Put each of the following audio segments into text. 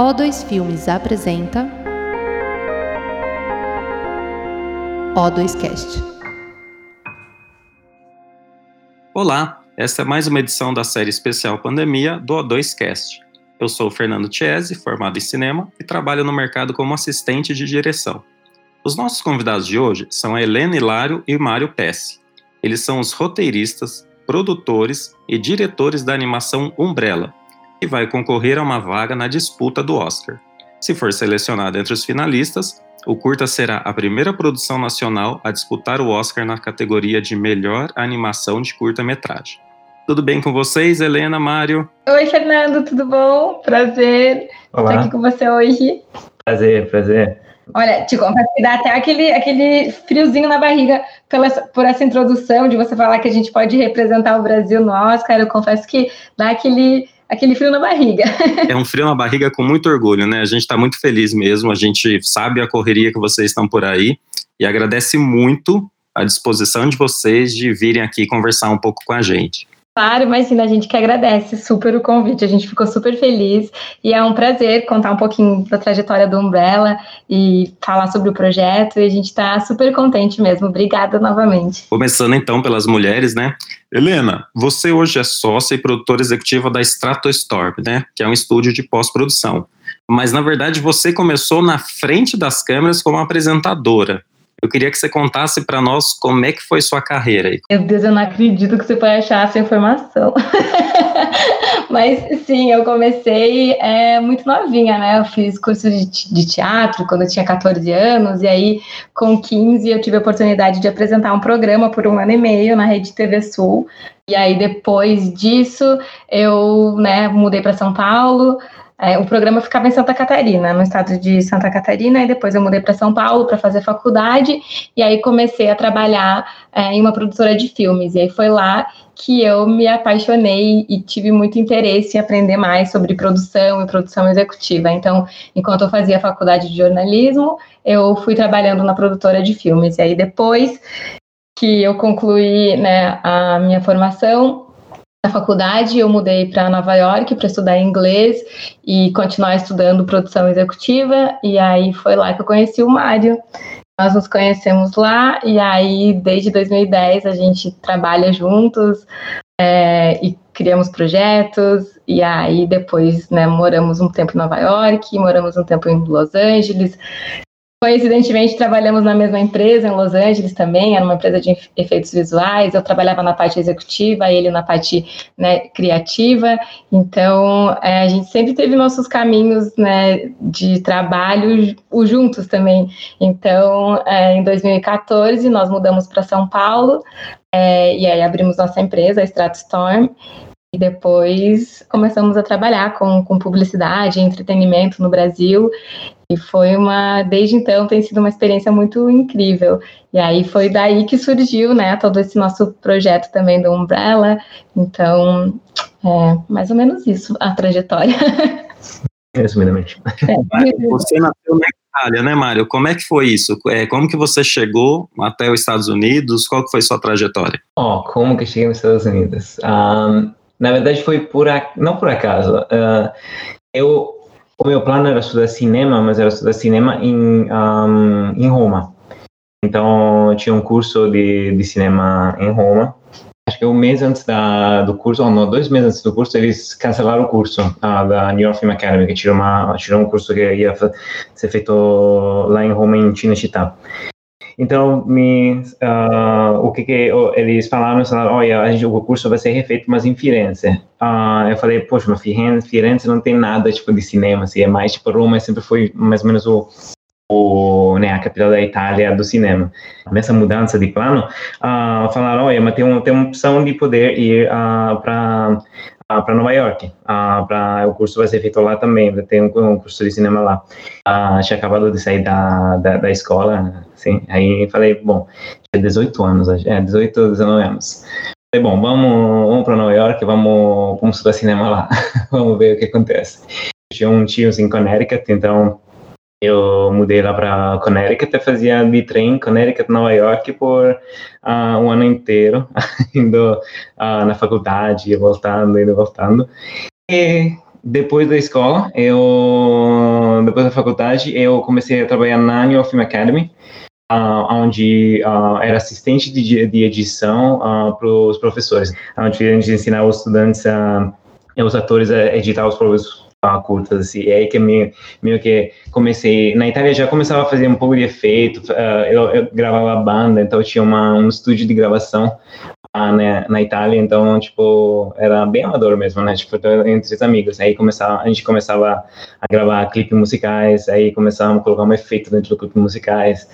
O2 Filmes apresenta O2Cast. Olá, esta é mais uma edição da série especial Pandemia do O2Cast. Eu sou Fernando Chiesi, formado em cinema e trabalho no mercado como assistente de direção. Os nossos convidados de hoje são a Helena Hilário e Mário Pesce. Eles são os roteiristas, produtores e diretores da animação Umbrella, que vai concorrer a uma vaga na disputa do Oscar. Se for selecionado entre os finalistas, o curta será a primeira produção nacional a disputar o Oscar na categoria de melhor animação de curta-metragem. Tudo bem com vocês, Helena, Mário? Oi, Fernando, tudo bom? Prazer Olá. estar aqui com você hoje. Prazer, prazer. Olha, te confesso que dá até aquele, aquele friozinho na barriga pela, por essa introdução de você falar que a gente pode representar o Brasil no Oscar. Eu confesso que dá aquele, aquele frio na barriga. É um frio na barriga com muito orgulho, né? A gente está muito feliz mesmo, a gente sabe a correria que vocês estão por aí e agradece muito a disposição de vocês de virem aqui conversar um pouco com a gente. Claro, imagina, a gente que agradece super o convite, a gente ficou super feliz e é um prazer contar um pouquinho da trajetória do Umbrella e falar sobre o projeto e a gente está super contente mesmo. Obrigada novamente. Começando então pelas mulheres, né? Helena, você hoje é sócia e produtora executiva da Stratostorm, né? Que é um estúdio de pós-produção. Mas na verdade você começou na frente das câmeras como apresentadora. Eu queria que você contasse para nós como é que foi sua carreira. Meu Deus, eu não acredito que você foi achar essa informação. Mas sim, eu comecei é, muito novinha, né? Eu fiz curso de, de teatro quando eu tinha 14 anos, e aí com 15 eu tive a oportunidade de apresentar um programa por um ano e meio na Rede TV Sul. E aí depois disso eu né, mudei para São Paulo. É, o programa ficava em Santa Catarina, no estado de Santa Catarina, e depois eu mudei para São Paulo para fazer faculdade, e aí comecei a trabalhar é, em uma produtora de filmes. E aí foi lá que eu me apaixonei e tive muito interesse em aprender mais sobre produção e produção executiva. Então, enquanto eu fazia faculdade de jornalismo, eu fui trabalhando na produtora de filmes. E aí depois que eu concluí né, a minha formação, na faculdade, eu mudei para Nova York para estudar inglês e continuar estudando produção executiva. E aí foi lá que eu conheci o Mário. Nós nos conhecemos lá e aí desde 2010 a gente trabalha juntos é, e criamos projetos. E aí depois né, moramos um tempo em Nova York, moramos um tempo em Los Angeles, Coincidentemente, trabalhamos na mesma empresa em Los Angeles também, era uma empresa de efeitos visuais. Eu trabalhava na parte executiva, ele na parte né, criativa. Então, é, a gente sempre teve nossos caminhos né, de trabalho juntos também. Então, é, em 2014, nós mudamos para São Paulo é, e aí abrimos nossa empresa, a Stratstorm. E depois começamos a trabalhar com, com publicidade, entretenimento no Brasil. E foi uma, desde então, tem sido uma experiência muito incrível. E aí foi daí que surgiu, né, todo esse nosso projeto também do Umbrella. Então, é mais ou menos isso, a trajetória. Resumidamente. É. Você nasceu na Itália, né, Mário? Como é que foi isso? É, como que você chegou até os Estados Unidos? Qual que foi sua trajetória? Oh, como que cheguei nos Estados Unidos? Um, na verdade, foi por não por acaso. Uh, eu o meu plano era estudar cinema, mas era estudar cinema em, um, em Roma. Então, tinha um curso de, de cinema em Roma. Acho que um mês antes da, do curso, ou não, dois meses antes do curso, eles cancelaram o curso uh, da New York Film Academy, que tirou, uma, tirou um curso que ia ser feito lá em Roma, em Cinecittà. Então, me, uh, o que, que eles falaram, falaram, olha, a gente, o curso vai ser refeito, mas em Firenze. Uh, eu falei, poxa, mas Firenze, Firenze não tem nada, tipo, de cinema, assim, é mais, tipo, Roma sempre foi mais ou menos o, o, né, a capital da Itália do cinema. Nessa mudança de plano, uh, falaram, olha, mas tem, um, tem uma opção de poder ir uh, para uh, para Nova York. Uh, pra, o curso vai ser feito lá também, tem um, um curso de cinema lá. Uh, tinha acabado de sair da, da, da escola, assim, aí falei, bom, tinha 18 anos, é, 18, 19 anos. Falei, bom, vamos, vamos para Nova York, vamos, vamos estudar cinema lá, vamos ver o que acontece. Tinha um tio em Connecticut, então eu mudei lá para Connecticut e fazia de trem Connecticut, Nova York por uh, um ano inteiro, indo uh, na faculdade, voltando, indo voltando. E depois da escola, eu depois da faculdade, eu comecei a trabalhar na New Film Academy, uh, onde uh, era assistente de, de edição uh, para os professores, onde a gente ensinava os estudantes, os atores a editar os curtas, assim, é aí que meio, meio que comecei, na Itália já começava a fazer um pouco de efeito, eu, eu gravava banda, então tinha uma, um estúdio de gravação na, né, na Itália, então, tipo, era bem amador mesmo, né, tipo, entre os amigos, aí começava, a gente começava a gravar clipes musicais, aí começávamos a colocar um efeito dentro do clipe musicais,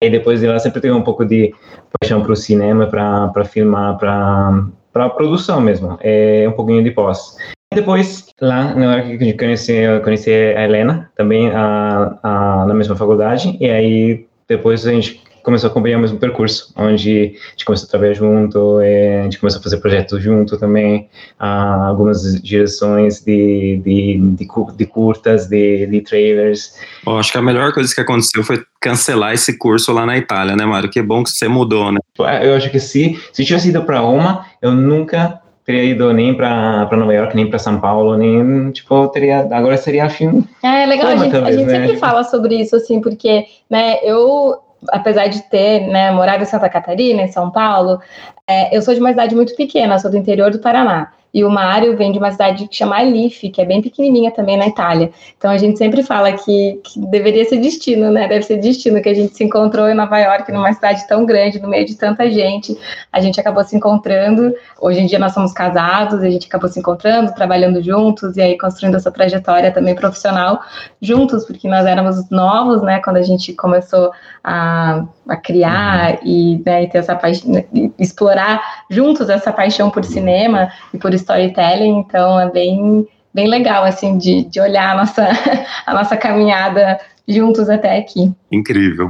e depois de lá sempre teve um pouco de paixão para o cinema, para filmar, para produção mesmo, é um pouquinho de pós. Depois, lá, na hora que eu conheci, eu conheci a Helena, também a, a, na mesma faculdade, e aí depois a gente começou a acompanhar o mesmo percurso, onde a gente começou a trabalhar junto, é, a gente começou a fazer projetos junto também, algumas direções de, de, de, de curtas, de, de trailers. Eu acho que a melhor coisa que aconteceu foi cancelar esse curso lá na Itália, né, Mário? Que bom que você mudou, né? Eu acho que se, se tivesse ido para Roma, eu nunca teria ido nem para Nova York, nem para São Paulo, nem, tipo, teria, agora seria afim. É, legal, a gente, talvez, a gente né? sempre fala sobre isso, assim, porque, né, eu apesar de ter, né, morado em Santa Catarina, em São Paulo, é, eu sou de uma cidade muito pequena, sou do interior do Paraná. E o Mário vem de uma cidade que chama Alife, que é bem pequenininha também na Itália. Então a gente sempre fala que, que, deveria ser destino, né? Deve ser destino que a gente se encontrou em Nova York, numa cidade tão grande, no meio de tanta gente. A gente acabou se encontrando. Hoje em dia nós somos casados, a gente acabou se encontrando, trabalhando juntos e aí construindo essa trajetória também profissional juntos, porque nós éramos novos, né? Quando a gente começou a, a criar uhum. e, né, e ter essa paixão, explorar juntos essa paixão por cinema e por storytelling, então é bem, bem legal, assim, de, de olhar a nossa, a nossa caminhada juntos até aqui. Incrível.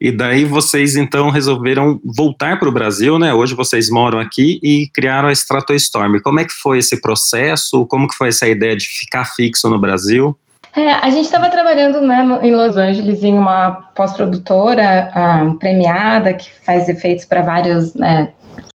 E daí vocês então resolveram voltar para o Brasil, né? Hoje vocês moram aqui e criaram a Stratostorm. Como é que foi esse processo? Como que foi essa ideia de ficar fixo no Brasil? É, a gente estava trabalhando né, em Los Angeles em uma pós-produtora um, premiada que faz efeitos para vários né,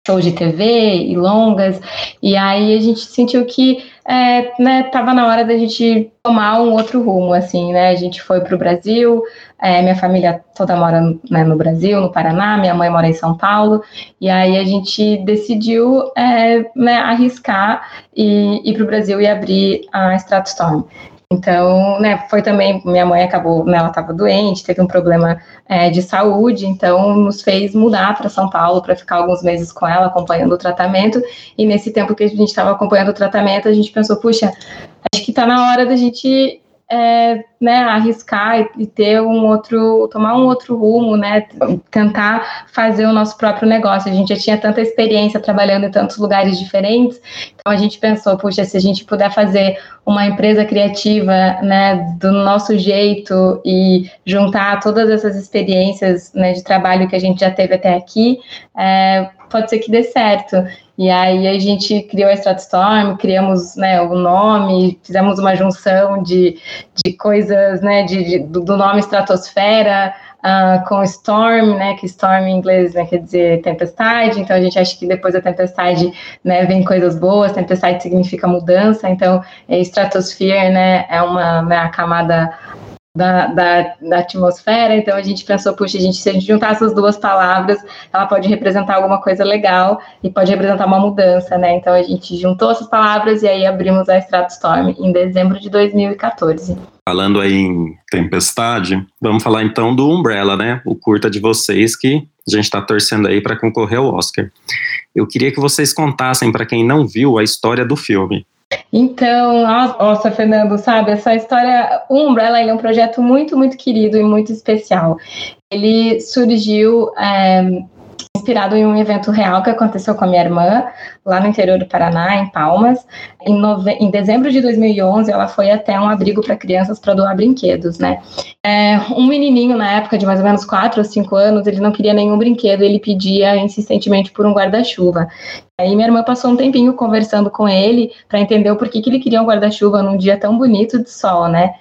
shows de TV e longas, e aí a gente sentiu que é, né, tava na hora da gente tomar um outro rumo, assim, né, a gente foi para o Brasil, é, minha família toda mora né, no Brasil, no Paraná, minha mãe mora em São Paulo, e aí a gente decidiu é, né, arriscar e ir para o Brasil e abrir a Stratostorm. Então, né, foi também, minha mãe acabou, né, ela estava doente, teve um problema é, de saúde, então nos fez mudar para São Paulo para ficar alguns meses com ela, acompanhando o tratamento. E nesse tempo que a gente estava acompanhando o tratamento, a gente pensou, puxa, acho que está na hora da gente é, né, arriscar e ter um outro, tomar um outro rumo, né, tentar fazer o nosso próprio negócio. A gente já tinha tanta experiência trabalhando em tantos lugares diferentes, então a gente pensou, puxa, se a gente puder fazer uma empresa criativa, né, do nosso jeito e juntar todas essas experiências, né, de trabalho que a gente já teve até aqui, é, pode ser que dê certo. E aí a gente criou a Stratstorm, criamos né, o nome, fizemos uma junção de, de coisas, né, de, de do nome Estratosfera uh, com Storm, né, que Storm em inglês né, quer dizer tempestade, então a gente acha que depois da tempestade né, vem coisas boas, tempestade significa mudança, então Stratosphere né, é uma né, a camada da, da, da, atmosfera, então a gente pensou, puxa, a gente, se a gente juntar essas duas palavras, ela pode representar alguma coisa legal e pode representar uma mudança, né? Então a gente juntou essas palavras e aí abrimos a Stratostorm em dezembro de 2014. Falando aí em tempestade, vamos falar então do Umbrella, né? O curta de vocês que a gente está torcendo aí para concorrer ao Oscar. Eu queria que vocês contassem para quem não viu a história do filme. Então, nossa, Fernando, sabe, essa história, o Umbrella é um projeto muito, muito querido e muito especial. Ele surgiu é, inspirado em um evento real que aconteceu com a minha irmã, lá no interior do Paraná, em Palmas. Em, nove... em dezembro de 2011, ela foi até um abrigo para crianças para doar brinquedos, né? É, um menininho, na época, de mais ou menos 4 ou 5 anos, ele não queria nenhum brinquedo, ele pedia insistentemente por um guarda-chuva. Aí minha irmã passou um tempinho conversando com ele para entender o porquê que ele queria um guarda-chuva num dia tão bonito de sol, né?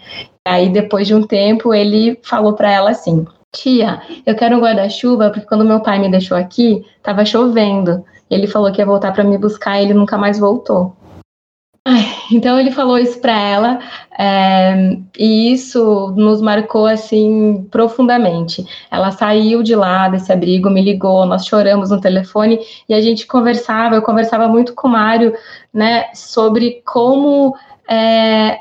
Aí depois de um tempo ele falou para ela assim: Tia, eu quero um guarda-chuva porque quando meu pai me deixou aqui, estava chovendo. Ele falou que ia voltar para me buscar e ele nunca mais voltou. então ele falou isso para ela é, e isso nos marcou assim profundamente. Ela saiu de lá desse abrigo, me ligou, nós choramos no telefone e a gente conversava. Eu conversava muito com o Mário, né, sobre como é,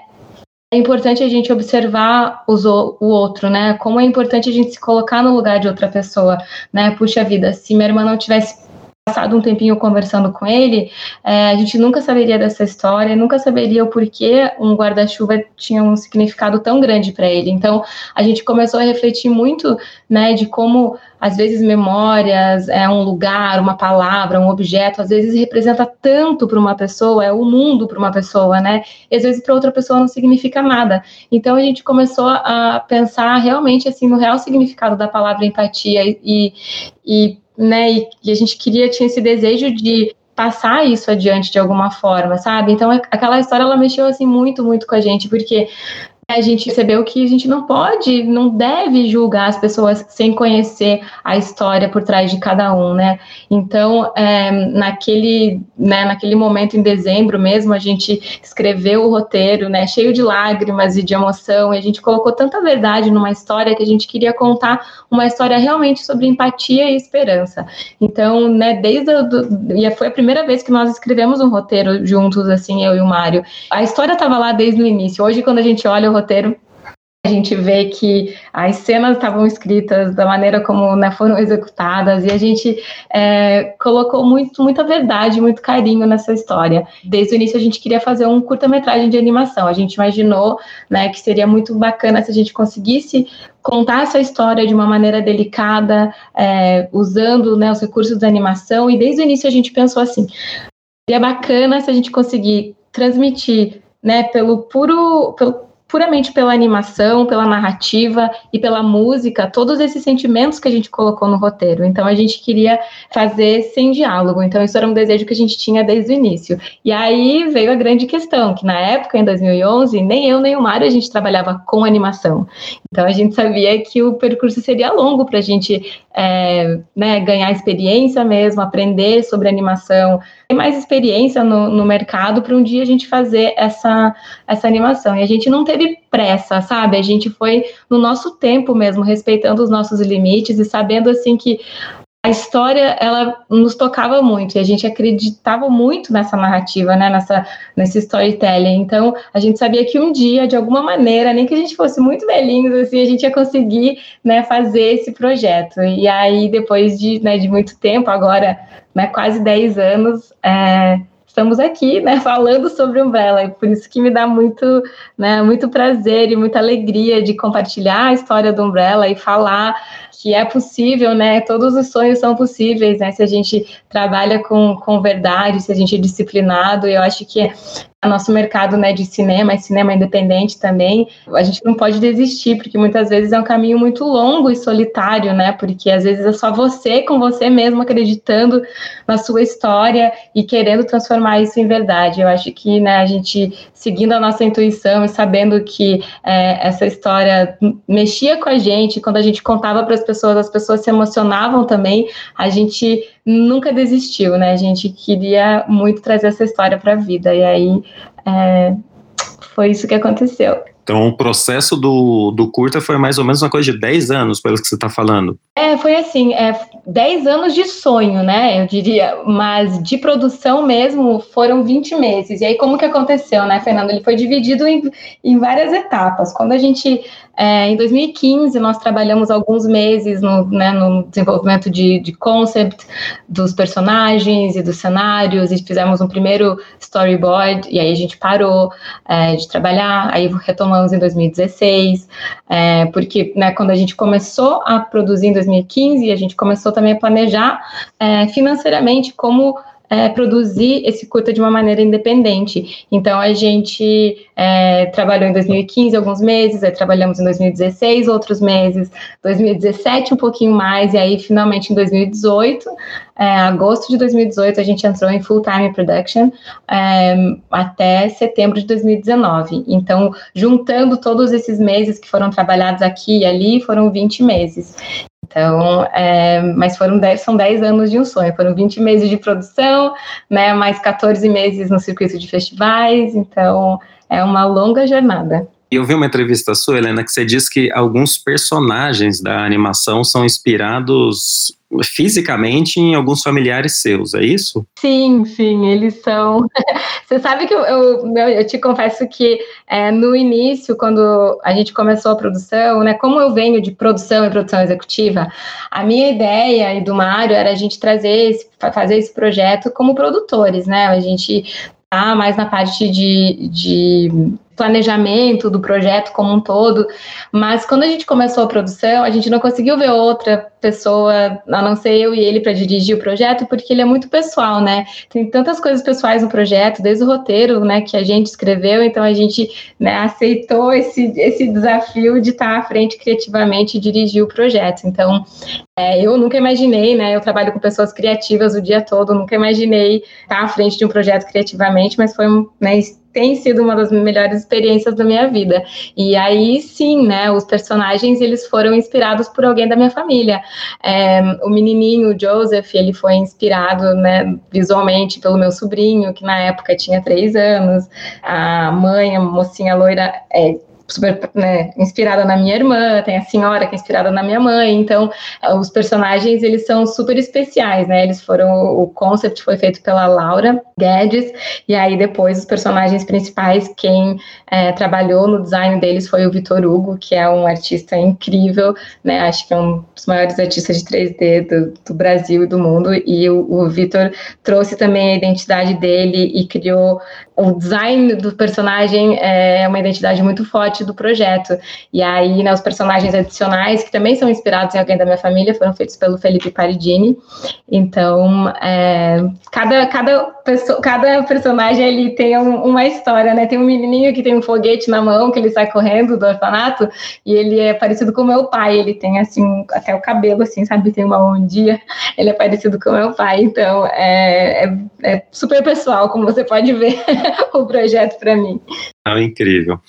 é importante a gente observar os, o outro, né? Como é importante a gente se colocar no lugar de outra pessoa, né? Puxa vida, se minha irmã não tivesse passado um tempinho conversando com ele, é, a gente nunca saberia dessa história, nunca saberia o porquê um guarda-chuva tinha um significado tão grande para ele. Então, a gente começou a refletir muito, né, de como às vezes memórias, é um lugar, uma palavra, um objeto, às vezes representa tanto para uma pessoa, é o mundo para uma pessoa, né? E às vezes para outra pessoa não significa nada. Então a gente começou a pensar realmente assim no real significado da palavra empatia e, e né? E, e a gente queria, tinha esse desejo de passar isso adiante de alguma forma, sabe? Então aquela história ela mexeu assim muito, muito com a gente, porque a gente percebeu que a gente não pode, não deve julgar as pessoas sem conhecer a história por trás de cada um, né? Então, é, naquele, né, naquele momento em dezembro mesmo, a gente escreveu o roteiro, né, cheio de lágrimas e de emoção, e a gente colocou tanta verdade numa história que a gente queria contar uma história realmente sobre empatia e esperança. Então, né, desde e foi a primeira vez que nós escrevemos um roteiro juntos, assim, eu e o Mário. A história estava lá desde o início. Hoje, quando a gente olha o roteiro, a gente vê que as cenas estavam escritas da maneira como né, foram executadas e a gente é, colocou muito, muita verdade, muito carinho nessa história. Desde o início a gente queria fazer um curta-metragem de animação. A gente imaginou né, que seria muito bacana se a gente conseguisse contar essa história de uma maneira delicada, é, usando né, os recursos da animação. E desde o início a gente pensou assim: seria bacana se a gente conseguir transmitir né, pelo puro, pelo puramente pela animação, pela narrativa e pela música, todos esses sentimentos que a gente colocou no roteiro. Então a gente queria fazer sem diálogo. Então isso era um desejo que a gente tinha desde o início. E aí veio a grande questão, que na época, em 2011, nem eu nem o Mário a gente trabalhava com animação. Então a gente sabia que o percurso seria longo para a gente é, né, ganhar experiência mesmo, aprender sobre animação, ter mais experiência no, no mercado para um dia a gente fazer essa, essa animação. E a gente não teve teve pressa, sabe? A gente foi no nosso tempo mesmo, respeitando os nossos limites e sabendo assim que a história ela nos tocava muito e a gente acreditava muito nessa narrativa, né, nessa nesse storytelling. Então, a gente sabia que um dia, de alguma maneira, nem que a gente fosse muito velhinhos assim, a gente ia conseguir, né, fazer esse projeto. E aí depois de, né, de muito tempo, agora, né, quase 10 anos, é, estamos aqui, né, falando sobre Umbrella, e por isso que me dá muito, né, muito prazer e muita alegria de compartilhar a história do Umbrella e falar que é possível, né, todos os sonhos são possíveis, né, se a gente trabalha com, com verdade, se a gente é disciplinado, eu acho que nosso mercado né, de cinema, cinema independente também, a gente não pode desistir, porque muitas vezes é um caminho muito longo e solitário, né? Porque às vezes é só você com você mesmo acreditando na sua história e querendo transformar isso em verdade. Eu acho que né, a gente seguindo a nossa intuição e sabendo que é, essa história mexia com a gente, quando a gente contava para as pessoas, as pessoas se emocionavam também, a gente nunca desistiu, né? A gente queria muito trazer essa história para a vida, e aí é, foi isso que aconteceu. Então, o processo do, do curta foi mais ou menos uma coisa de 10 anos, pelo que você está falando. É, foi assim, é, 10 anos de sonho, né, eu diria, mas de produção mesmo foram 20 meses. E aí, como que aconteceu, né, Fernando? Ele foi dividido em, em várias etapas. Quando a gente é, em 2015, nós trabalhamos alguns meses no, né, no desenvolvimento de, de, concept dos personagens e dos cenários, e fizemos um primeiro storyboard, e aí a gente parou é, de trabalhar, aí retomamos em 2016, é, porque né, quando a gente começou a produzir em 2015, a gente começou também a planejar é, financeiramente como é, produzir esse curta de uma maneira independente. Então, a gente é, trabalhou em 2015 alguns meses, aí trabalhamos em 2016 outros meses, 2017 um pouquinho mais, e aí, finalmente, em 2018, é, agosto de 2018, a gente entrou em full-time production é, até setembro de 2019. Então, juntando todos esses meses que foram trabalhados aqui e ali, foram 20 meses. Então, é, mas foram 10, são 10 anos de um sonho, foram 20 meses de produção, né, mais 14 meses no circuito de festivais, então é uma longa jornada. Eu vi uma entrevista sua, Helena, que você diz que alguns personagens da animação são inspirados fisicamente em alguns familiares seus, é isso? Sim, sim, eles são. Você sabe que eu, eu, eu te confesso que é, no início, quando a gente começou a produção, né, como eu venho de produção e produção executiva, a minha ideia e do Mário era a gente trazer esse, fazer esse projeto como produtores, né? A gente tá mais na parte de, de planejamento do projeto como um todo, mas quando a gente começou a produção, a gente não conseguiu ver outra pessoa, a não ser eu e ele, para dirigir o projeto, porque ele é muito pessoal, né? Tem tantas coisas pessoais no projeto, desde o roteiro, né, que a gente escreveu, então a gente né, aceitou esse, esse desafio de estar à frente criativamente e dirigir o projeto. Então, é, eu nunca imaginei, né? Eu trabalho com pessoas criativas o dia todo, nunca imaginei estar à frente de um projeto criativamente, mas foi né, tem sido uma das melhores experiências da minha vida. E aí sim, né, os personagens eles foram inspirados por alguém da minha família. É, o menininho o Joseph, ele foi inspirado, né, visualmente pelo meu sobrinho, que na época tinha três anos. A mãe, a mocinha loira, é, super né, inspirada na minha irmã, tem a senhora que é inspirada na minha mãe, então os personagens eles são super especiais, né? Eles foram o concept foi feito pela Laura Guedes e aí depois os personagens principais quem é, trabalhou no design deles foi o Vitor Hugo, que é um artista incrível, né? Acho que é um dos maiores artistas de 3D do, do Brasil e do mundo e o, o Vitor trouxe também a identidade dele e criou o design do personagem é uma identidade muito forte do projeto. E aí, né, os personagens adicionais, que também são inspirados em alguém da minha família, foram feitos pelo Felipe Paridini. Então, é, cada, cada, pessoa, cada personagem ele tem um, uma história, né? Tem um menininho que tem um foguete na mão, que ele sai correndo do orfanato, e ele é parecido com meu pai. Ele tem, assim, até o cabelo, assim, sabe? Tem uma ondinha. Ele é parecido com meu pai. Então, é, é, é super pessoal, como você pode ver. o projeto para mim. Ah, incrível.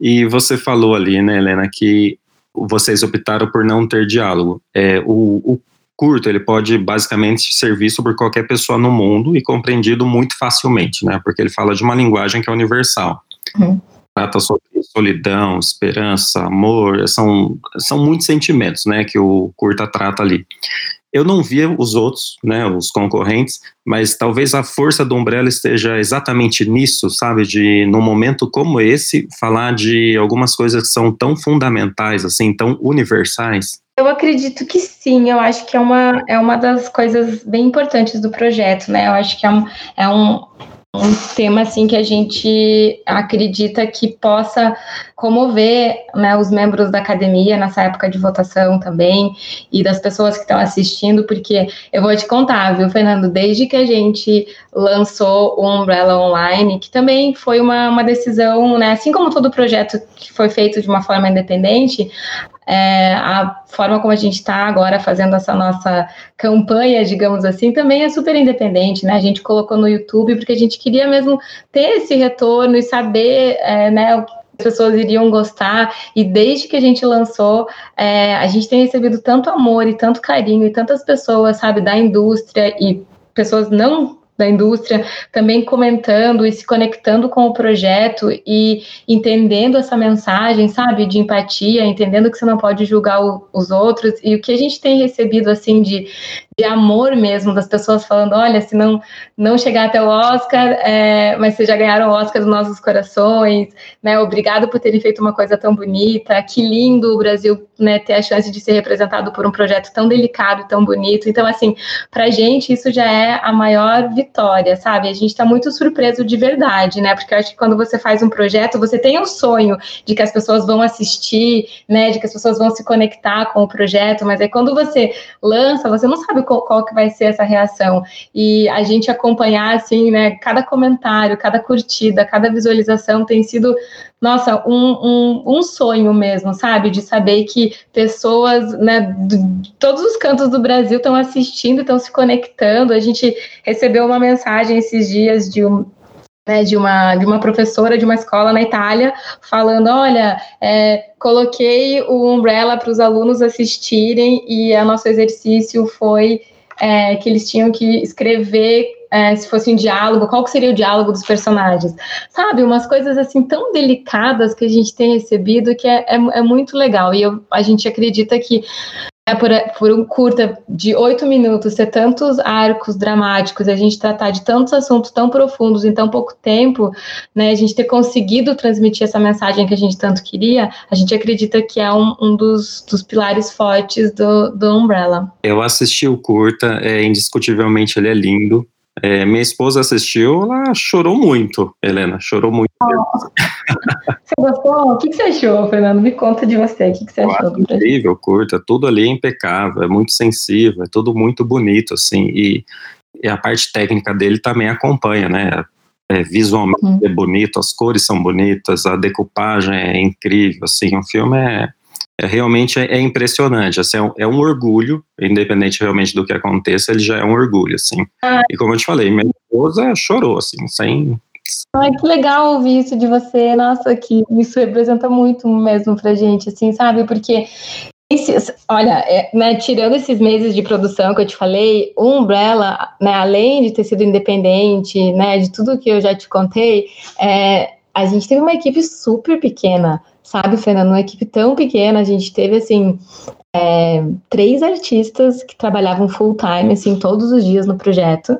E você falou ali, né, Helena, que vocês optaram por não ter diálogo. É, o, o curto, ele pode basicamente ser visto por qualquer pessoa no mundo e compreendido muito facilmente, né? Porque ele fala de uma linguagem que é universal. Uhum. Trata sobre solidão, esperança, amor, são, são muitos sentimentos, né, que o curta trata ali. Eu não via os outros, né, os concorrentes, mas talvez a força do Umbrella esteja exatamente nisso, sabe, de num momento como esse falar de algumas coisas que são tão fundamentais, assim, tão universais. Eu acredito que sim, eu acho que é uma, é uma das coisas bem importantes do projeto, né? Eu acho que é um, é um um tema assim que a gente acredita que possa comover né, os membros da academia nessa época de votação também e das pessoas que estão assistindo, porque eu vou te contar, viu, Fernando, desde que a gente lançou o Umbrella Online, que também foi uma, uma decisão, né, assim como todo projeto que foi feito de uma forma independente, é, a forma como a gente está agora fazendo essa nossa campanha, digamos assim, também é super independente, né? A gente colocou no YouTube porque a gente queria mesmo ter esse retorno e saber, é, né, o que as pessoas iriam gostar. E desde que a gente lançou, é, a gente tem recebido tanto amor e tanto carinho e tantas pessoas, sabe, da indústria e pessoas não da indústria, também comentando e se conectando com o projeto e entendendo essa mensagem, sabe, de empatia, entendendo que você não pode julgar o, os outros e o que a gente tem recebido assim de, de amor mesmo das pessoas falando, olha, se não não chegar até o Oscar, é, mas vocês já ganharam o Oscar dos nossos corações, né? Obrigado por terem feito uma coisa tão bonita, que lindo o Brasil, né, ter a chance de ser representado por um projeto tão delicado, tão bonito. Então, assim, para gente isso já é a maior vitória, sabe? A gente está muito surpreso de verdade, né? Porque eu acho que quando você faz um projeto, você tem um sonho de que as pessoas vão assistir, né? De que as pessoas vão se conectar com o projeto, mas aí quando você lança, você não sabe qual, qual, que vai ser essa reação. E a gente acompanhar, assim, né, cada comentário, cada curtida, cada visualização tem sido, nossa, um, um, um sonho mesmo, sabe? De saber que pessoas, né, de todos os cantos do Brasil estão assistindo, estão se conectando. A gente recebeu uma mensagem esses dias de um né, de, uma, de uma professora de uma escola na Itália, falando: olha, é, coloquei o Umbrella para os alunos assistirem e o nosso exercício foi é, que eles tinham que escrever é, se fosse um diálogo, qual que seria o diálogo dos personagens. Sabe, umas coisas assim tão delicadas que a gente tem recebido que é, é, é muito legal. E eu, a gente acredita que é por, por, um curta de oito minutos ter tantos arcos dramáticos, a gente tratar de tantos assuntos tão profundos em tão pouco tempo, né, a gente ter conseguido transmitir essa mensagem que a gente tanto queria, a gente acredita que é um, um dos, dos, pilares fortes do, do Umbrella. Eu assisti o curta, é, indiscutivelmente ele é lindo, é, minha esposa assistiu, ela chorou muito, Helena, chorou muito. Oh. você gostou? O que você achou, Fernando? Me conta de você, o que você achou? Incrível, curta, tudo ali é impecável, é muito sensível, é tudo muito bonito, assim, e, e a parte técnica dele também acompanha, né? É, visualmente uhum. é bonito, as cores são bonitas, a decupagem é incrível, assim, o filme é é, realmente é, é, impressionante, assim, é um, é, um, orgulho, independente realmente do que aconteça, ele já é um orgulho, assim. Ah. E como eu te falei, minha esposa chorou, assim, sem... Ai, que legal ouvir isso de você, nossa, que isso representa muito mesmo pra gente, assim, sabe, porque olha, é, né, tirando esses meses de produção que eu te falei, o Umbrella, né, além de ter sido independente, né, de tudo que eu já te contei, é, a gente teve uma equipe super pequena, sabe, Fernando? Uma equipe tão pequena, a gente teve, assim, é, três artistas que trabalhavam full time, assim, todos os dias no projeto.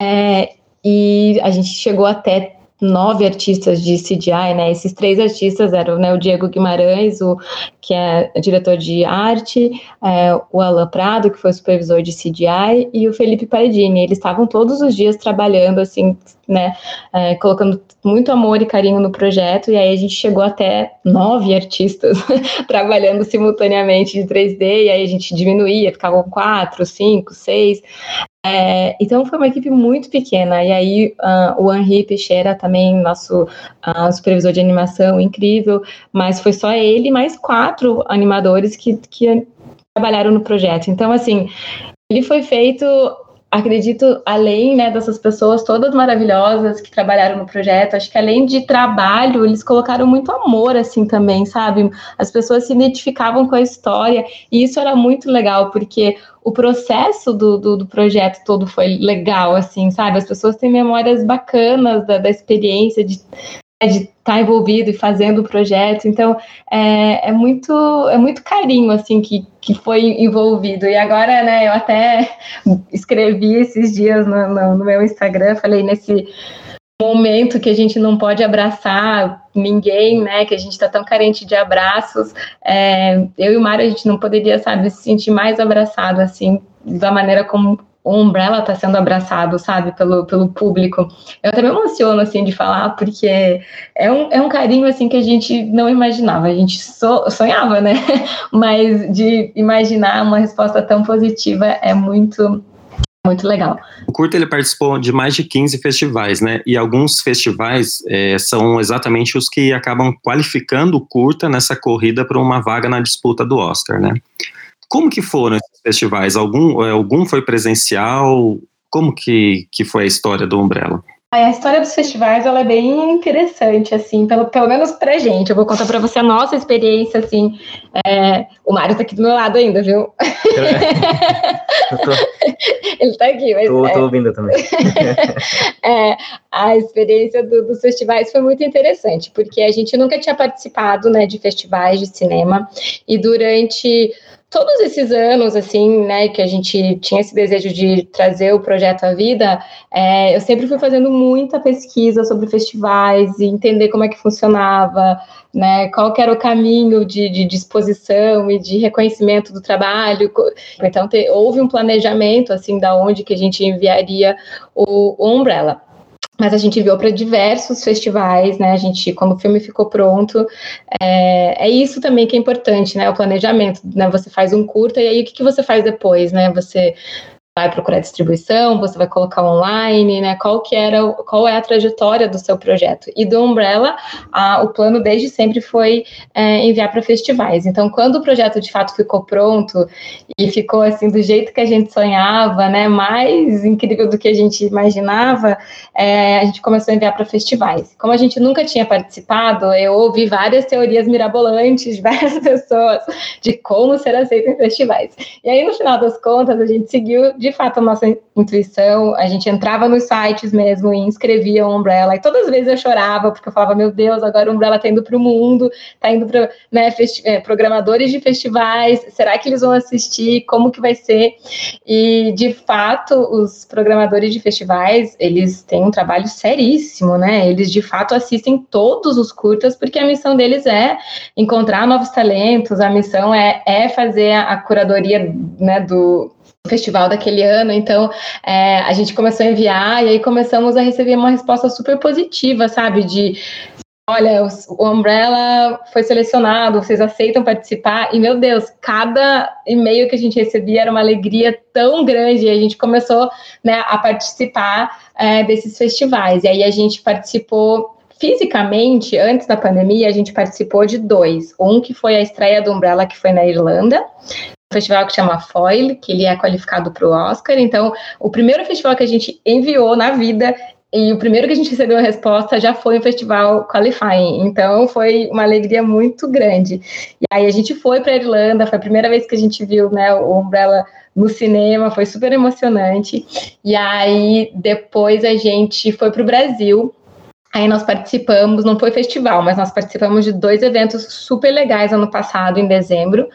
É, e a gente chegou até nove artistas de CGI, né? Esses três artistas eram né, o Diego Guimarães, o, que é diretor de arte, é, o Alan Prado, que foi supervisor de CGI, e o Felipe Paredini. Eles estavam todos os dias trabalhando, assim, né? É, colocando muito amor e carinho no projeto, e aí a gente chegou até nove artistas trabalhando simultaneamente de 3D, e aí a gente diminuía, ficavam quatro, cinco, seis. É, então foi uma equipe muito pequena. E aí uh, o Henri Peixeira também, nosso uh, supervisor de animação, incrível, mas foi só ele mais quatro animadores que, que trabalharam no projeto. Então, assim, ele foi feito acredito, além né, dessas pessoas todas maravilhosas que trabalharam no projeto, acho que além de trabalho, eles colocaram muito amor, assim, também, sabe? As pessoas se identificavam com a história, e isso era muito legal, porque o processo do, do, do projeto todo foi legal, assim, sabe? As pessoas têm memórias bacanas da, da experiência, de de estar tá envolvido e fazendo o projeto. Então, é, é, muito, é muito carinho, assim, que, que foi envolvido. E agora, né, eu até escrevi esses dias no, no, no meu Instagram, falei nesse momento que a gente não pode abraçar ninguém, né, que a gente está tão carente de abraços, é, eu e o Mário, a gente não poderia, sabe, se sentir mais abraçado, assim, da maneira como o Umbrella está sendo abraçado, sabe, pelo, pelo público. Eu até me emociono, assim, de falar, porque é um, é um carinho, assim, que a gente não imaginava. A gente so, sonhava, né? Mas de imaginar uma resposta tão positiva é muito muito legal. O curta ele participou de mais de 15 festivais, né? E alguns festivais é, são exatamente os que acabam qualificando o curta nessa corrida para uma vaga na disputa do Oscar, né? Como que foram esses festivais? Algum, é, algum foi presencial? Como que, que foi a história do Umbrella? A história dos festivais ela é bem interessante, assim, pelo, pelo menos pra gente. Eu vou contar pra você a nossa experiência, assim. É, o Mário tá aqui do meu lado ainda, viu? tô... Ele tá aqui, mas. Tô, é... tô ouvindo também. é, a experiência do, dos festivais foi muito interessante, porque a gente nunca tinha participado né, de festivais de cinema, e durante todos esses anos, assim, né, que a gente tinha esse desejo de trazer o projeto à vida, é, eu sempre fui fazendo muita pesquisa sobre festivais e entender como é que funcionava, né, qual era o caminho de, de disposição e de reconhecimento do trabalho. Então, te, houve um planejamento, assim, da onde que a gente enviaria o, o Umbrella mas a gente enviou para diversos festivais, né? A gente, quando o filme ficou pronto, é, é, isso também que é importante, né? O planejamento, né? Você faz um curta e aí o que, que você faz depois, né? Você vai procurar distribuição, você vai colocar online, né? Qual que era, qual é a trajetória do seu projeto? E do Umbrella, a, o plano desde sempre foi é, enviar para festivais. Então, quando o projeto de fato ficou pronto e ficou assim do jeito que a gente sonhava, né? Mais incrível do que a gente imaginava, é, a gente começou a enviar para festivais. Como a gente nunca tinha participado, eu ouvi várias teorias mirabolantes várias pessoas de como ser aceito em festivais. E aí, no final das contas, a gente seguiu de fato a nossa intuição, a gente entrava nos sites mesmo e inscrevia o Umbrella, e todas as vezes eu chorava, porque eu falava, meu Deus, agora o Umbrella tá indo para o mundo, tá indo para né, é, programadores de festivais, será que eles vão assistir, como que vai ser? E, de fato, os programadores de festivais, eles têm um trabalho seríssimo, né, eles, de fato, assistem todos os curtas, porque a missão deles é encontrar novos talentos, a missão é, é fazer a curadoria, né, do, festival daquele ano, então é, a gente começou a enviar e aí começamos a receber uma resposta super positiva, sabe? De olha, o Umbrella foi selecionado, vocês aceitam participar? E meu Deus, cada e-mail que a gente recebia era uma alegria tão grande, e a gente começou né, a participar é, desses festivais. E aí a gente participou fisicamente, antes da pandemia, a gente participou de dois. Um que foi a estreia do Umbrella, que foi na Irlanda, festival que chama Foil, que ele é qualificado para o Oscar. Então, o primeiro festival que a gente enviou na vida e o primeiro que a gente recebeu a resposta já foi um festival qualifying. Então, foi uma alegria muito grande. E aí a gente foi para a Irlanda, foi a primeira vez que a gente viu né, o Umbrella no cinema, foi super emocionante. E aí depois a gente foi para o Brasil Aí nós participamos, não foi festival, mas nós participamos de dois eventos super legais ano passado, em dezembro.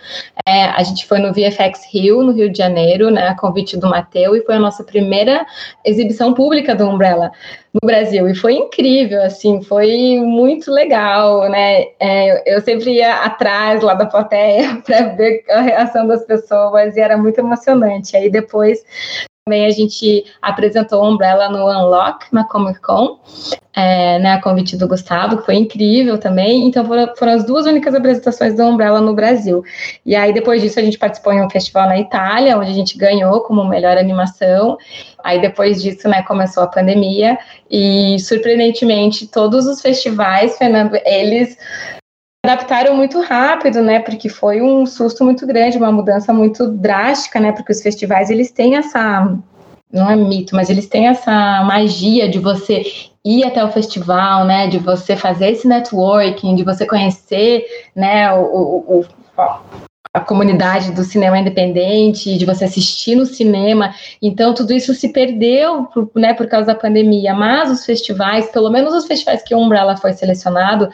É, a gente foi no VFX Rio, no Rio de Janeiro, né, a convite do Mateu, e foi a nossa primeira exibição pública do Umbrella no Brasil. E foi incrível, assim, foi muito legal, né? É, eu sempre ia atrás lá da plateia para ver a reação das pessoas, e era muito emocionante. Aí depois também a gente apresentou Umbrella no Unlock, na Comic Con, é, né, a convite do Gustavo, que foi incrível também. Então foram, foram, as duas únicas apresentações do Umbrella no Brasil. E aí depois disso a gente participou em um festival na Itália, onde a gente ganhou como melhor animação. Aí depois disso, né, começou a pandemia e surpreendentemente todos os festivais, Fernando, eles adaptaram muito rápido, né? Porque foi um susto muito grande, uma mudança muito drástica, né? Porque os festivais eles têm essa não é mito, mas eles têm essa magia de você ir até o festival, né? De você fazer esse networking, de você conhecer, né? O, o, o a comunidade do cinema independente, de você assistir no cinema. Então, tudo isso se perdeu por, né, por causa da pandemia. Mas os festivais, pelo menos os festivais que o Umbrella foi selecionado,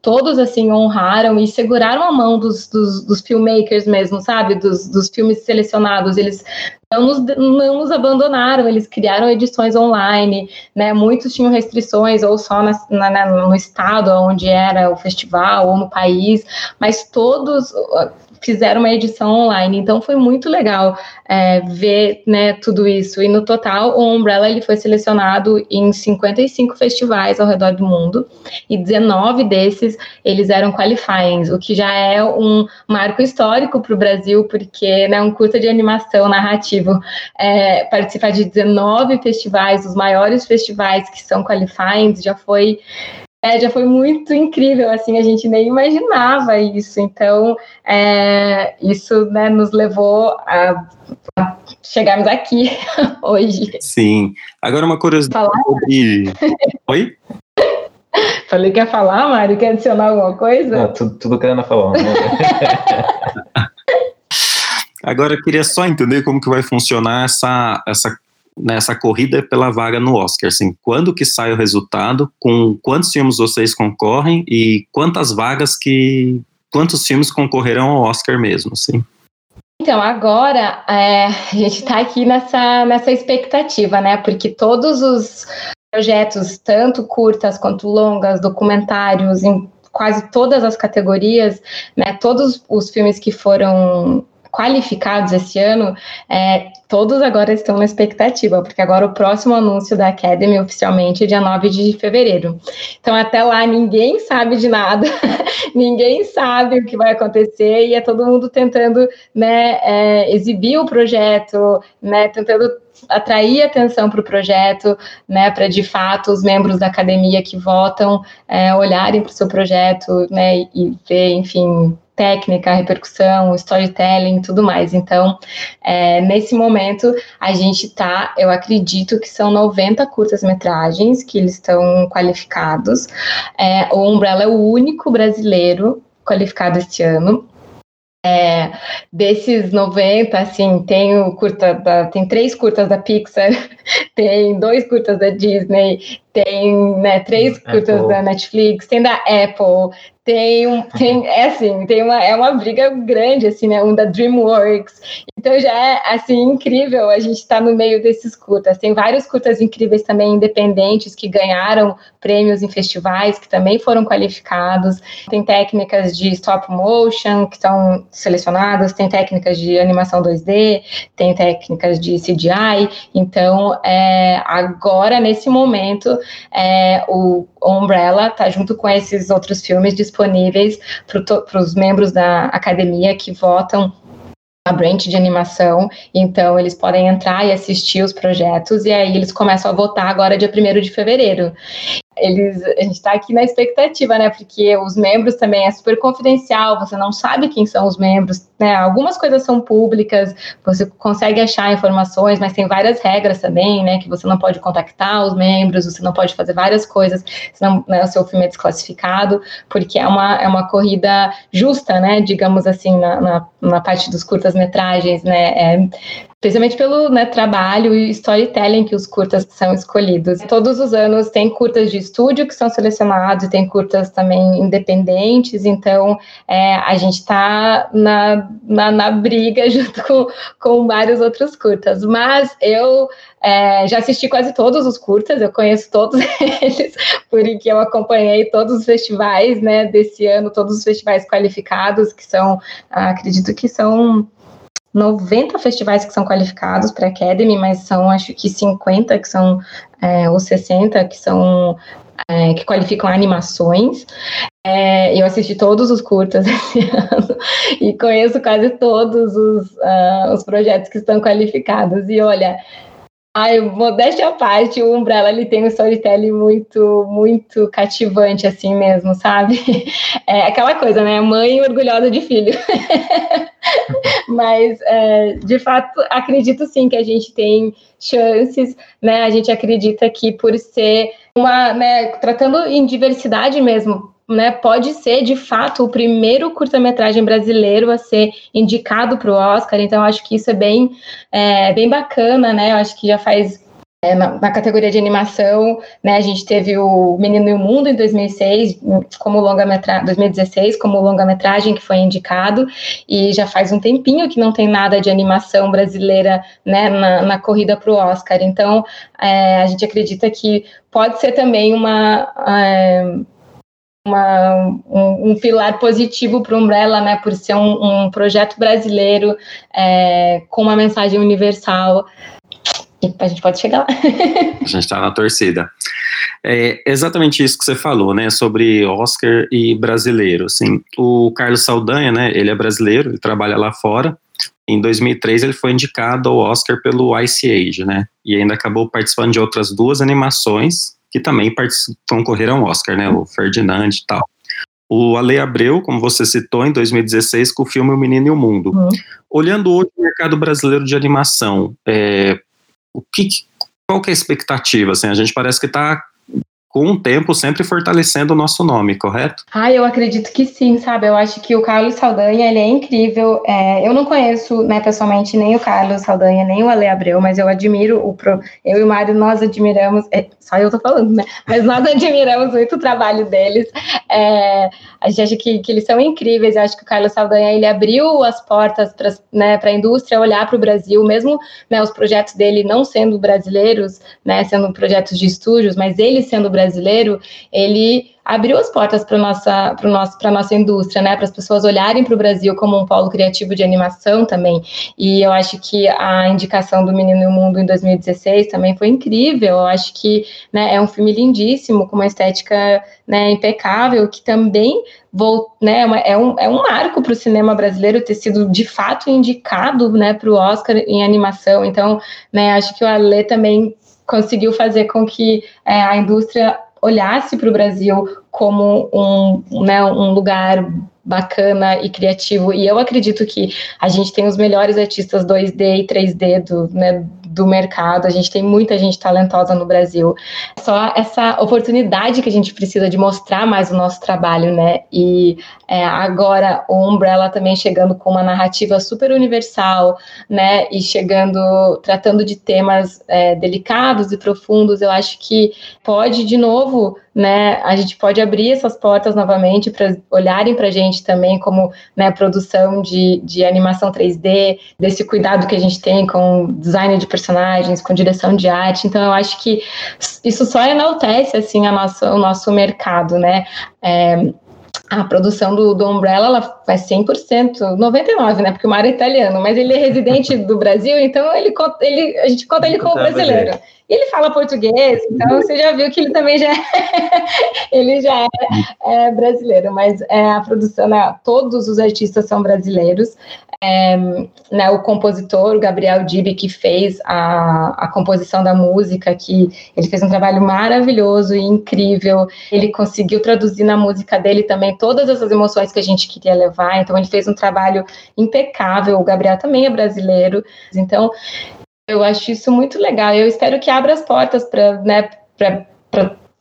todos assim honraram e seguraram a mão dos, dos, dos filmmakers mesmo, sabe? Dos, dos filmes selecionados. Eles não nos, não nos abandonaram, eles criaram edições online, né? Muitos tinham restrições, ou só na, na, no estado onde era o festival, ou no país, mas todos fizeram uma edição online. Então foi muito legal é, ver né, tudo isso. E no total, o Umbrella ele foi selecionado em 55 festivais ao redor do mundo, e 19 desses eles eram qualifying, o que já é um marco histórico para o Brasil, porque né, um curta de animação narrativo é, participar de 19 festivais, os maiores festivais que são qualifying, já foi é, já foi muito incrível, assim, a gente nem imaginava isso. Então, é, isso né, nos levou a, a, chegarmos aqui hoje. Sim. Agora uma curiosidade falar? sobre... Oi? Falei que ia falar, Mário, quer adicionar alguma coisa? Não, tudo, tudo que a Ana falou. Né? Agora eu queria só entender como que vai funcionar essa, essa nessa corrida pela vaga no Oscar, assim, quando que sai o resultado, com quantos filmes vocês concorrem e quantas vagas que, quantos filmes concorrerão ao Oscar mesmo, assim? Então, agora é, a gente está aqui nessa, nessa expectativa, né? Porque todos os projetos, tanto curtas quanto longas, documentários, em quase todas as categorias, né? Todos os filmes que foram qualificados esse ano, é, todos agora estão na expectativa, porque agora o próximo anúncio da Academy oficialmente é dia 9 de fevereiro. Então, até lá, ninguém sabe de nada, ninguém sabe o que vai acontecer, e é todo mundo tentando né, é, exibir o projeto, né, tentando atrair atenção para o projeto, né, para de fato os membros da academia que votam é, olharem para o seu projeto, né, e ver, enfim, técnica, repercussão, storytelling, tudo mais. Então, é, nesse momento, a gente está, eu acredito que são 90 curtas-metragens que eles estão qualificados. É, o Umbrella é o único brasileiro qualificado este ano. É, desses 90, assim, tem curta da, tem três curtas da Pixar, tem dois curtas da Disney, tem né, três curtas Apple. da Netflix, tem da Apple, tem um, tem, é assim, tem uma, é uma briga grande, assim, né, um da DreamWorks, então já é, assim, incrível a gente estar tá no meio desses curtas, tem vários curtas incríveis também, independentes, que ganharam prêmios em festivais, que também foram qualificados, tem técnicas de stop motion, que estão selecionadas, tem técnicas de animação 2D, tem técnicas de CGI, então, é, agora, nesse momento, é, o Umbrella está junto com esses outros filmes disponíveis para os membros da academia que votam a branch de animação, então eles podem entrar e assistir os projetos, e aí eles começam a votar agora dia 1 de fevereiro eles, a gente está aqui na expectativa, né? Porque os membros também é super confidencial, você não sabe quem são os membros, né? Algumas coisas são públicas, você consegue achar informações, mas tem várias regras também, né? Que você não pode contactar os membros, você não pode fazer várias coisas, senão né, o seu filme é desclassificado, porque é uma, é uma corrida justa, né? Digamos assim, na, na, na parte dos curtas-metragens, né? É, Especialmente pelo né, trabalho e storytelling que os curtas são escolhidos. Todos os anos tem curtas de estúdio que são selecionados, e tem curtas também independentes, então é, a gente está na, na, na, briga junto com, com vários outros curtas. Mas eu é, já assisti quase todos os curtas, eu conheço todos eles, porque eu acompanhei todos os festivais né, desse ano, todos os festivais qualificados, que são, acredito que são 90 festivais que são qualificados para Academy, mas são acho que 50 que são, é, ou 60 que são é, que qualificam animações. É, eu assisti todos os curtas esse ano e conheço quase todos os, uh, os projetos que estão qualificados. E olha, Ai, modéstia à parte, o Umbrella ele tem um storytelling muito, muito cativante, assim mesmo, sabe? É aquela coisa, né? Mãe orgulhosa de filho. Mas, é, de fato, acredito sim que a gente tem chances, né? A gente acredita que por ser uma, né, tratando em diversidade mesmo, né, pode ser de fato o primeiro curta-metragem brasileiro a ser indicado para o Oscar, então acho que isso é bem, é, bem bacana, né? Eu acho que já faz é, na, na, categoria de animação, né, a gente teve o Menino e o Mundo em 2006, como longa-metragem, 2016, como longa-metragem que foi indicado, e já faz um tempinho que não tem nada de animação brasileira, né, na, na corrida para o Oscar. Então, é, a gente acredita que pode ser também uma é, uma, um, um, pilar positivo para o Umbrella, né, por ser um, um projeto brasileiro é, com uma mensagem universal. E a gente pode chegar lá. a gente está na torcida. É exatamente isso que você falou, né, sobre Oscar e brasileiro. Assim, o Carlos Saldanha, né, ele é brasileiro, ele trabalha lá fora. Em 2003 ele foi indicado ao Oscar pelo Ice Age, né, e ainda acabou participando de outras duas animações que também concorreram ao Oscar, né? O Ferdinand e tal. O Ale Abreu, como você citou, em 2016, com o filme O Menino e o Mundo. Uhum. Olhando hoje o mercado brasileiro de animação, é, o que, qual que é a expectativa? Assim, a gente parece que está com o tempo sempre fortalecendo o nosso nome, correto? Ah, eu acredito que sim, sabe? Eu acho que o Carlos Saldanha, ele é incrível. É, eu não conheço, né, pessoalmente, nem o Carlos Saldanha, nem o Ale Abreu, mas eu admiro o pro, eu e o Mário, nós admiramos, é, só eu tô falando, né? Mas nós admiramos muito o trabalho deles. É, a gente acha que, que eles são incríveis. Eu acho que o Carlos Saldanha, ele abriu as portas para né, a indústria olhar para o Brasil, mesmo né, os projetos dele não sendo brasileiros, né, sendo projetos de estúdios, mas ele sendo brasileiro brasileiro, ele abriu as portas para nossa para para nossa indústria, né, para as pessoas olharem para o Brasil como um polo criativo de animação também. E eu acho que a indicação do Menino e o Mundo em 2016 também foi incrível. Eu acho que né, é um filme lindíssimo com uma estética né, impecável que também vou, né, é, é um, é um marco para o cinema brasileiro ter sido de fato indicado né, para o Oscar em animação. Então, né, acho que o Ale também conseguiu fazer com que é, a indústria olhasse para o Brasil como um, né, um lugar bacana e criativo. E eu acredito que a gente tem os melhores artistas 2D e 3D do, né, do mercado, a gente tem muita gente talentosa no Brasil. Só essa oportunidade que a gente precisa de mostrar mais o nosso trabalho, né? E é, agora o Umbrella também chegando com uma narrativa super universal, né? E chegando, tratando de temas é, delicados e profundos, eu acho que pode, de novo, né? A gente pode abrir essas portas novamente para olharem para a gente também como né, produção de, de animação 3D, desse cuidado que a gente tem com design de personagens, com direção de arte. Então, eu acho que isso só enaltece assim a nossa, o nosso mercado, né? É, a produção do, do Umbrella ela vai 100%, 99%, né? Porque o Mário é italiano, mas ele é residente do Brasil, então ele, ele, a gente conta ele como brasileiro. E ele fala português, então você já viu que ele também já é, ele já é, é brasileiro, mas é, a produção, né, todos os artistas são brasileiros. É, né, o compositor, o Gabriel Dibi, que fez a, a composição da música, que ele fez um trabalho maravilhoso e incrível. Ele conseguiu traduzir na música dele também todas essas emoções que a gente queria levar. Então, ele fez um trabalho impecável. O Gabriel também é brasileiro. Então, eu acho isso muito legal. Eu espero que abra as portas para né,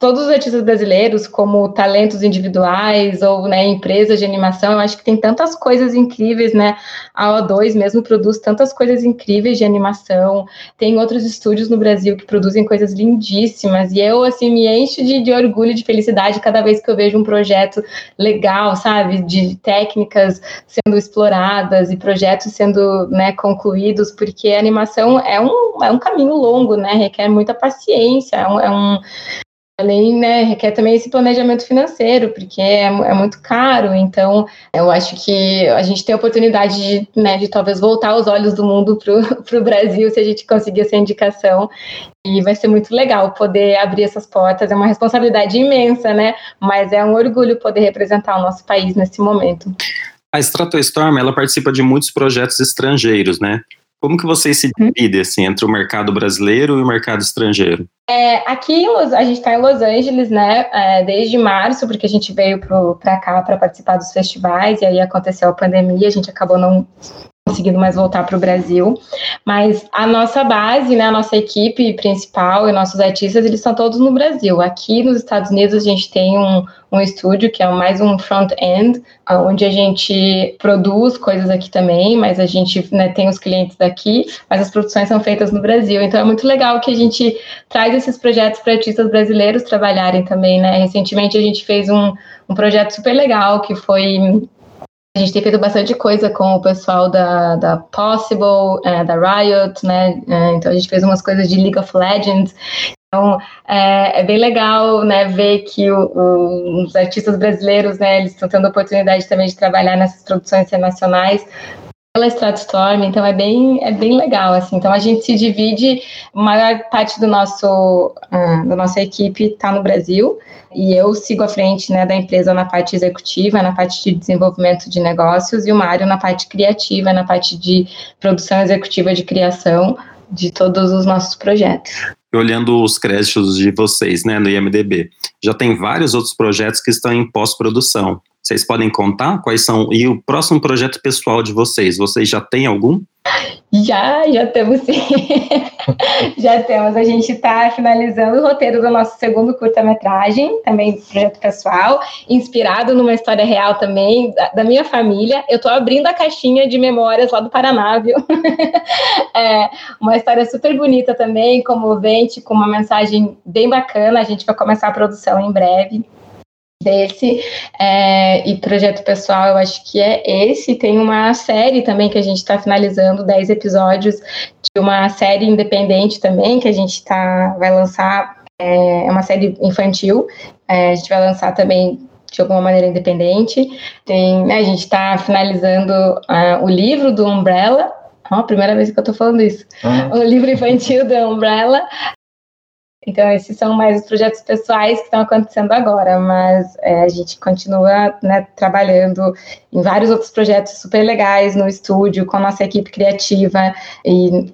todos os artistas brasileiros, como talentos individuais ou né, empresas de animação, eu acho que tem tantas coisas incríveis, né? A O2 mesmo produz tantas coisas incríveis de animação. Tem outros estúdios no Brasil que produzem coisas lindíssimas. E eu, assim, me encho de, de orgulho, de felicidade cada vez que eu vejo um projeto legal, sabe? De técnicas sendo exploradas e projetos sendo né, concluídos, porque a animação é um, é um caminho longo, né? Requer muita paciência, é um, é um Além, né, requer também esse planejamento financeiro, porque é, é, muito caro. Então, eu acho que a gente tem a oportunidade de, né, de talvez voltar os olhos do mundo para o Brasil se a gente conseguir essa indicação. E vai ser muito legal poder abrir essas portas. É uma responsabilidade imensa, né? Mas é um orgulho poder representar o nosso país nesse momento. A Stratostorm, ela participa de muitos projetos estrangeiros, né? Como que vocês se uhum. dividem assim, entre o mercado brasileiro e o mercado estrangeiro? É, aqui a gente está em Los Angeles, né? É, desde março, porque a gente veio para cá para participar dos festivais e aí aconteceu a pandemia, a gente acabou não conseguindo mais voltar para o Brasil. Mas a nossa base, né, a nossa equipe principal e nossos artistas, eles estão todos no Brasil. Aqui nos Estados Unidos a gente tem um, um estúdio que é mais um front-end, onde a gente produz coisas aqui também, mas a gente né, tem os clientes daqui, mas as produções são feitas no Brasil. Então é muito legal que a gente traz esses projetos para artistas brasileiros trabalharem também, né? Recentemente a gente fez um, um projeto super legal que foi a gente tem feito bastante coisa com o pessoal da, da Possible, é, da Riot, né? É, então a gente fez umas coisas de League of Legends. Então é, é bem legal, né, ver que o, o, os artistas brasileiros, né, eles estão tendo oportunidade também de trabalhar nessas produções internacionais pela Stratstorm, então é bem, é bem legal, assim, então a gente se divide, a maior parte do nosso, uh, da nossa equipe está no Brasil, e eu sigo à frente, né, da empresa na parte executiva, na parte de desenvolvimento de negócios, e o Mário na parte criativa, na parte de produção executiva de criação de todos os nossos projetos olhando os créditos de vocês, né, no IMDB, já tem vários outros projetos que estão em pós-produção. Vocês podem contar quais são? E o próximo projeto pessoal de vocês, vocês já têm algum? Já, já temos sim. já temos. A gente está finalizando o roteiro do nosso segundo curta-metragem, também projeto pessoal, inspirado numa história real também da, da minha família. Eu estou abrindo a caixinha de memórias lá do Paraná, viu? é, uma história super bonita também, comovente, com uma mensagem bem bacana. A gente vai começar a produção em breve desse é, e projeto pessoal eu acho que é esse tem uma série também que a gente está finalizando 10 episódios de uma série independente também que a gente tá vai lançar é uma série infantil. É, a gente vai lançar também de alguma maneira independente. Tem, né, a gente está finalizando uh, o livro do Umbrella. Oh, primeira vez que eu estou falando isso. Uhum. O livro infantil do Umbrella. Então, esses são mais os projetos pessoais que estão acontecendo agora, mas é, a gente continua né, trabalhando em vários outros projetos super legais no estúdio, com a nossa equipe criativa, e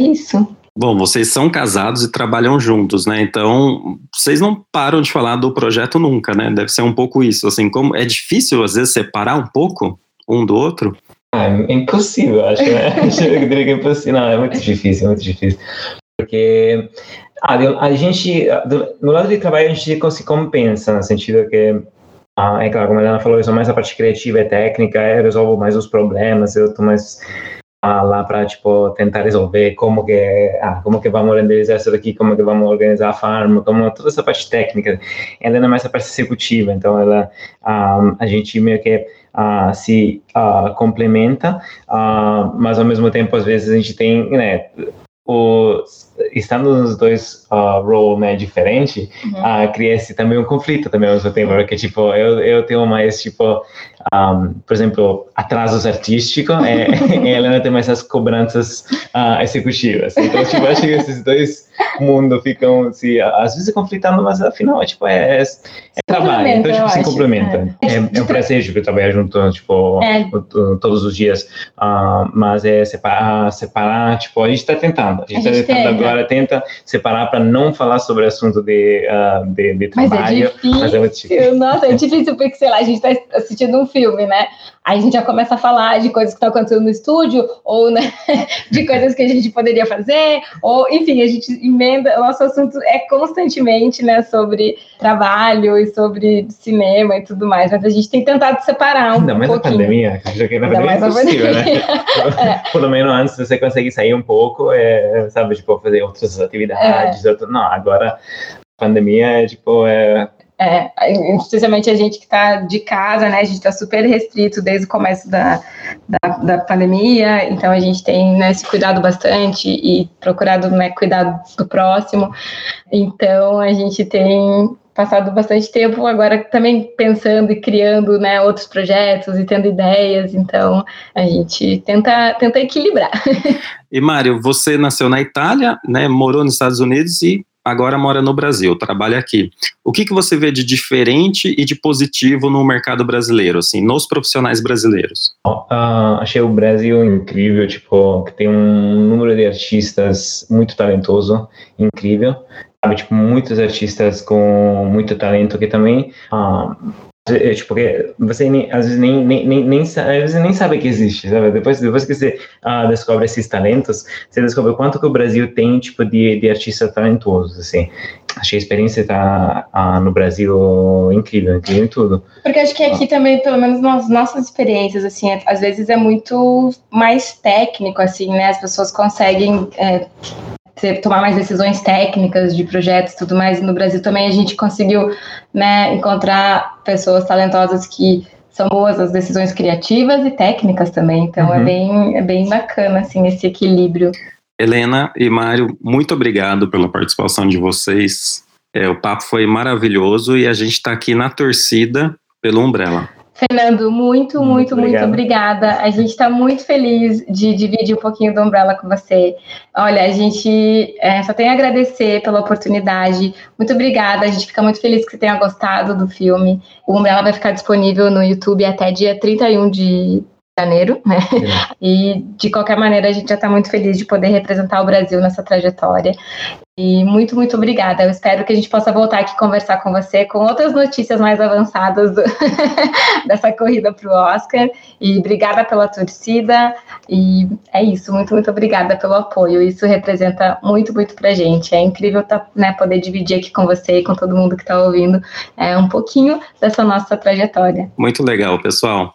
é isso. Bom, vocês são casados e trabalham juntos, né? Então, vocês não param de falar do projeto nunca, né? Deve ser um pouco isso, assim, como é difícil às vezes separar um pouco um do outro. Ah, é impossível, acho, né? diria que é impossível. Não, é muito difícil, é muito difícil. Porque ah, a gente, no lado de trabalho, a gente se compensa, no sentido que, ah, é claro, como a Ana falou, eu sou mais a parte criativa e técnica, eu resolvo mais os problemas, eu tô mais ah, lá para tipo tentar resolver como que ah, como que vamos renderizar isso daqui, como que vamos organizar a farm, como toda essa parte técnica. Ela é mais a parte executiva, então ela ah, a gente meio que ah, se ah, complementa, ah, mas ao mesmo tempo às vezes a gente tem, né, o, estando nos dois uh, roles né, diferentes, uhum. uh, cria-se também um conflito também ao mesmo tempo, porque, tipo, eu, eu tenho mais, tipo, um, por exemplo, atrasos artísticos, é, e a Helena tem mais as cobranças uh, executivas. Então, tipo, acho que esses dois mundos ficam, se, às vezes, conflitando, mas afinal, é, tipo, é, é, é trabalho, então, tipo, se complementa. É, é, é um prazer, tipo, trabalhar junto, tipo, é. todos os dias, uh, mas é separar, separar, tipo, a gente está tentando, a gente está tentando agora, tenta separar para não falar sobre assunto de, uh, de, de trabalho, mas é, difícil. mas é difícil. Nossa, é difícil porque, sei lá, a gente está assistindo um filme, né? Aí a gente já começa a falar de coisas que estão acontecendo no estúdio, ou né, de coisas que a gente poderia fazer, ou enfim, a gente emenda, o nosso assunto é constantemente né, sobre trabalho e sobre cinema e tudo mais, mas a gente tem tentado separar um Ainda mais pouquinho. a pandemia, já que na pandemia é impossível, né? é. Pelo menos antes você consegue sair um pouco, é, sabe, tipo, fazer outras atividades, é. outro... não, agora pandemia é tipo, é, é, especialmente a gente que está de casa, né? A gente está super restrito desde o começo da, da, da, pandemia, então a gente tem né, se cuidado bastante e procurado né, cuidar do próximo. Então a gente tem passado bastante tempo agora também pensando e criando né, outros projetos e tendo ideias, então a gente tenta, tenta equilibrar. E Mário, você nasceu na Itália, né, morou nos Estados Unidos e agora mora no Brasil, trabalha aqui. O que, que você vê de diferente e de positivo no mercado brasileiro, assim, nos profissionais brasileiros? Uh, achei o Brasil incrível, tipo, que tem um número de artistas muito talentoso, incrível. Sabe, tipo, muitos artistas com muito talento que também uh, é, tipo, você nem, às vezes nem, nem, nem, nem, às vezes nem sabe que existe, sabe? Depois, depois que você ah, descobre esses talentos, você descobre o quanto que o Brasil tem, tipo, de, de artistas talentosos, assim. Achei a experiência tá, ah, no Brasil incrível, incrível em tudo. Porque acho que aqui também, pelo menos nas nossas experiências, assim, às vezes é muito mais técnico, assim, né? As pessoas conseguem... É, tomar mais decisões técnicas de projetos e tudo mais. no Brasil também a gente conseguiu né, encontrar pessoas talentosas que são boas as decisões criativas e técnicas também. Então é uhum. é, bem, é bem bacana assim, esse equilíbrio. Helena e Mário, muito obrigado pela participação de vocês. É, o papo foi maravilhoso e a gente está aqui na torcida pelo Umbrella. Fernando, muito, muito, muito, muito obrigada. A gente está muito feliz de dividir um pouquinho do Umbrella com você. Olha, a gente é, só tem a agradecer pela oportunidade. Muito obrigada. A gente fica muito feliz que você tenha gostado do filme. O Umbrella vai ficar disponível no YouTube até dia 31 de janeiro, né? E de qualquer maneira a gente já está muito feliz de poder representar o Brasil nessa trajetória. E muito, muito obrigada. Eu espero que a gente possa voltar aqui conversar com você com outras notícias mais avançadas do, dessa corrida para o Oscar. E obrigada pela torcida. E é isso. Muito, muito obrigada pelo apoio. Isso representa muito, muito para a gente. É incrível tá, né, poder dividir aqui com você e com todo mundo que está ouvindo é, um pouquinho dessa nossa trajetória. Muito legal, pessoal.